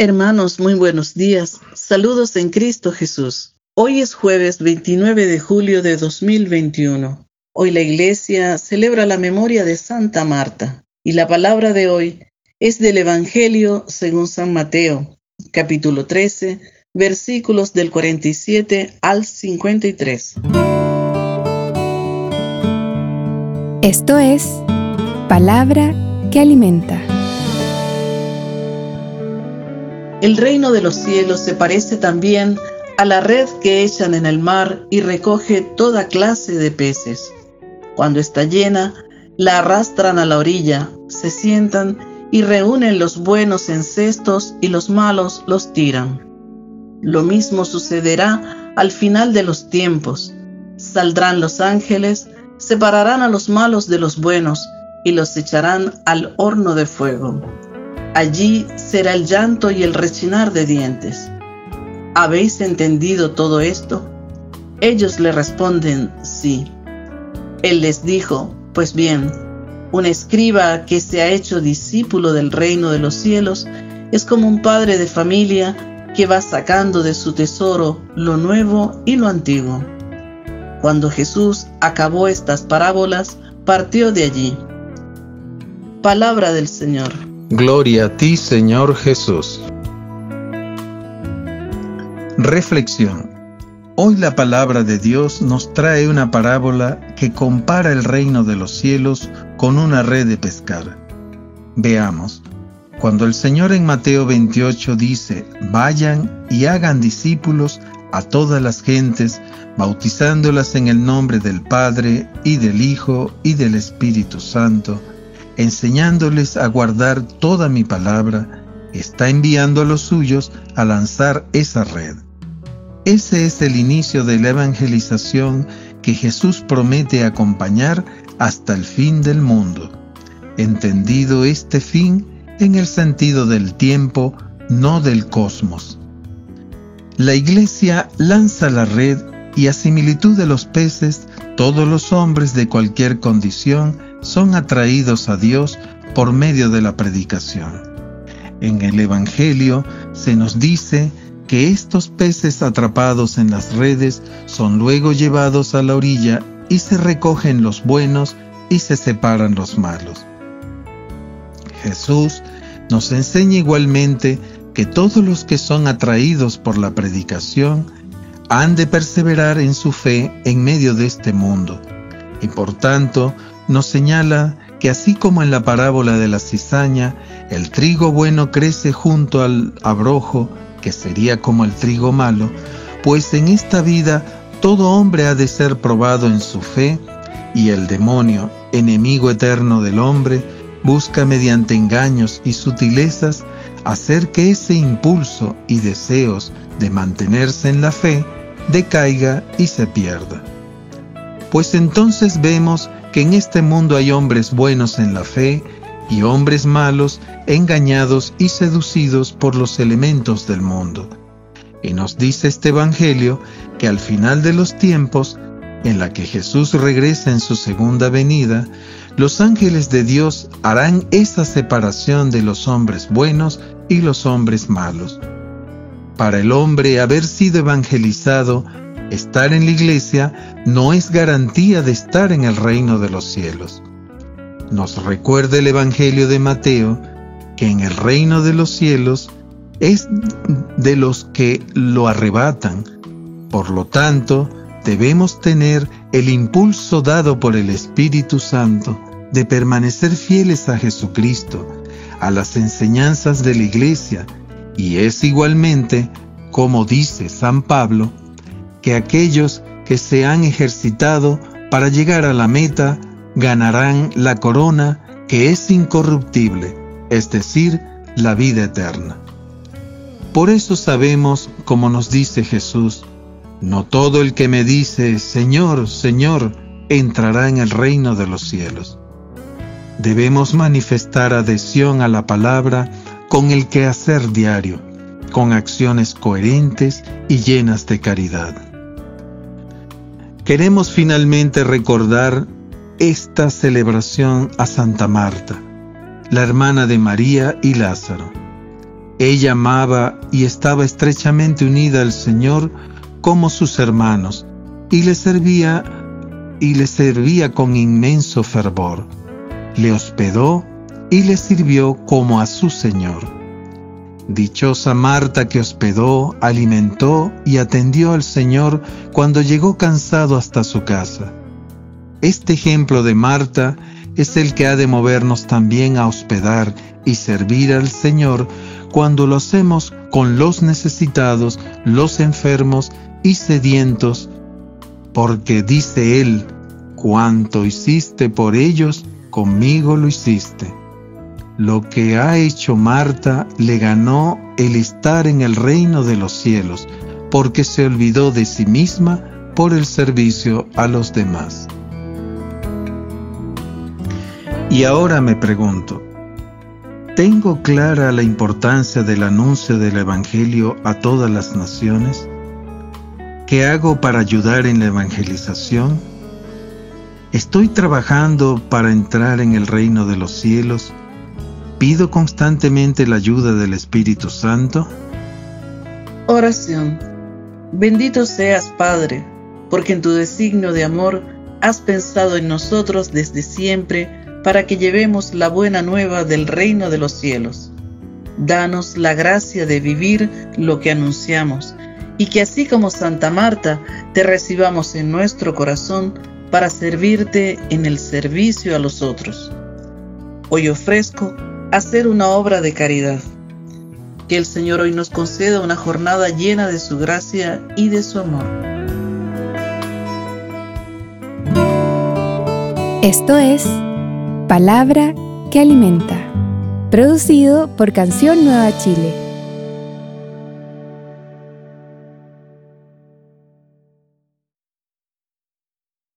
Hermanos, muy buenos días. Saludos en Cristo Jesús. Hoy es jueves 29 de julio de 2021. Hoy la iglesia celebra la memoria de Santa Marta y la palabra de hoy es del Evangelio según San Mateo, capítulo 13, versículos del 47 al 53. Esto es palabra que alimenta. El reino de los cielos se parece también a la red que echan en el mar y recoge toda clase de peces. Cuando está llena, la arrastran a la orilla, se sientan y reúnen los buenos en cestos y los malos los tiran. Lo mismo sucederá al final de los tiempos. Saldrán los ángeles, separarán a los malos de los buenos y los echarán al horno de fuego. Allí será el llanto y el rechinar de dientes. ¿Habéis entendido todo esto? Ellos le responden, sí. Él les dijo, pues bien, un escriba que se ha hecho discípulo del reino de los cielos es como un padre de familia que va sacando de su tesoro lo nuevo y lo antiguo. Cuando Jesús acabó estas parábolas, partió de allí. Palabra del Señor. Gloria a ti, Señor Jesús. Reflexión. Hoy la palabra de Dios nos trae una parábola que compara el reino de los cielos con una red de pescar. Veamos. Cuando el Señor en Mateo 28 dice, vayan y hagan discípulos a todas las gentes, bautizándolas en el nombre del Padre y del Hijo y del Espíritu Santo, enseñándoles a guardar toda mi palabra, está enviando a los suyos a lanzar esa red. Ese es el inicio de la evangelización que Jesús promete acompañar hasta el fin del mundo. Entendido este fin en el sentido del tiempo, no del cosmos. La iglesia lanza la red y a similitud de los peces, todos los hombres de cualquier condición son atraídos a Dios por medio de la predicación. En el Evangelio se nos dice que estos peces atrapados en las redes son luego llevados a la orilla y se recogen los buenos y se separan los malos. Jesús nos enseña igualmente que todos los que son atraídos por la predicación han de perseverar en su fe en medio de este mundo y por tanto nos señala que así como en la parábola de la cizaña, el trigo bueno crece junto al abrojo, que sería como el trigo malo, pues en esta vida todo hombre ha de ser probado en su fe, y el demonio, enemigo eterno del hombre, busca mediante engaños y sutilezas hacer que ese impulso y deseos de mantenerse en la fe decaiga y se pierda. Pues entonces vemos que en este mundo hay hombres buenos en la fe y hombres malos engañados y seducidos por los elementos del mundo. Y nos dice este Evangelio que al final de los tiempos, en la que Jesús regresa en su segunda venida, los ángeles de Dios harán esa separación de los hombres buenos y los hombres malos. Para el hombre haber sido evangelizado Estar en la iglesia no es garantía de estar en el reino de los cielos. Nos recuerda el Evangelio de Mateo que en el reino de los cielos es de los que lo arrebatan. Por lo tanto, debemos tener el impulso dado por el Espíritu Santo de permanecer fieles a Jesucristo, a las enseñanzas de la iglesia, y es igualmente, como dice San Pablo, que aquellos que se han ejercitado para llegar a la meta ganarán la corona que es incorruptible, es decir, la vida eterna. Por eso sabemos, como nos dice Jesús, no todo el que me dice, Señor, Señor, entrará en el reino de los cielos. Debemos manifestar adhesión a la palabra con el quehacer diario, con acciones coherentes y llenas de caridad. Queremos finalmente recordar esta celebración a Santa Marta, la hermana de María y Lázaro. Ella amaba y estaba estrechamente unida al Señor como sus hermanos, y le servía y le servía con inmenso fervor. Le hospedó y le sirvió como a su Señor. Dichosa Marta que hospedó, alimentó y atendió al Señor cuando llegó cansado hasta su casa. Este ejemplo de Marta es el que ha de movernos también a hospedar y servir al Señor cuando lo hacemos con los necesitados, los enfermos y sedientos, porque dice Él, cuanto hiciste por ellos, conmigo lo hiciste. Lo que ha hecho Marta le ganó el estar en el reino de los cielos, porque se olvidó de sí misma por el servicio a los demás. Y ahora me pregunto, ¿tengo clara la importancia del anuncio del Evangelio a todas las naciones? ¿Qué hago para ayudar en la evangelización? ¿Estoy trabajando para entrar en el reino de los cielos? ¿Pido constantemente la ayuda del Espíritu Santo? Oración. Bendito seas, Padre, porque en tu designio de amor has pensado en nosotros desde siempre para que llevemos la buena nueva del reino de los cielos. Danos la gracia de vivir lo que anunciamos y que así como Santa Marta te recibamos en nuestro corazón para servirte en el servicio a los otros. Hoy ofrezco hacer una obra de caridad. Que el Señor hoy nos conceda una jornada llena de su gracia y de su amor. Esto es Palabra que Alimenta, producido por Canción Nueva Chile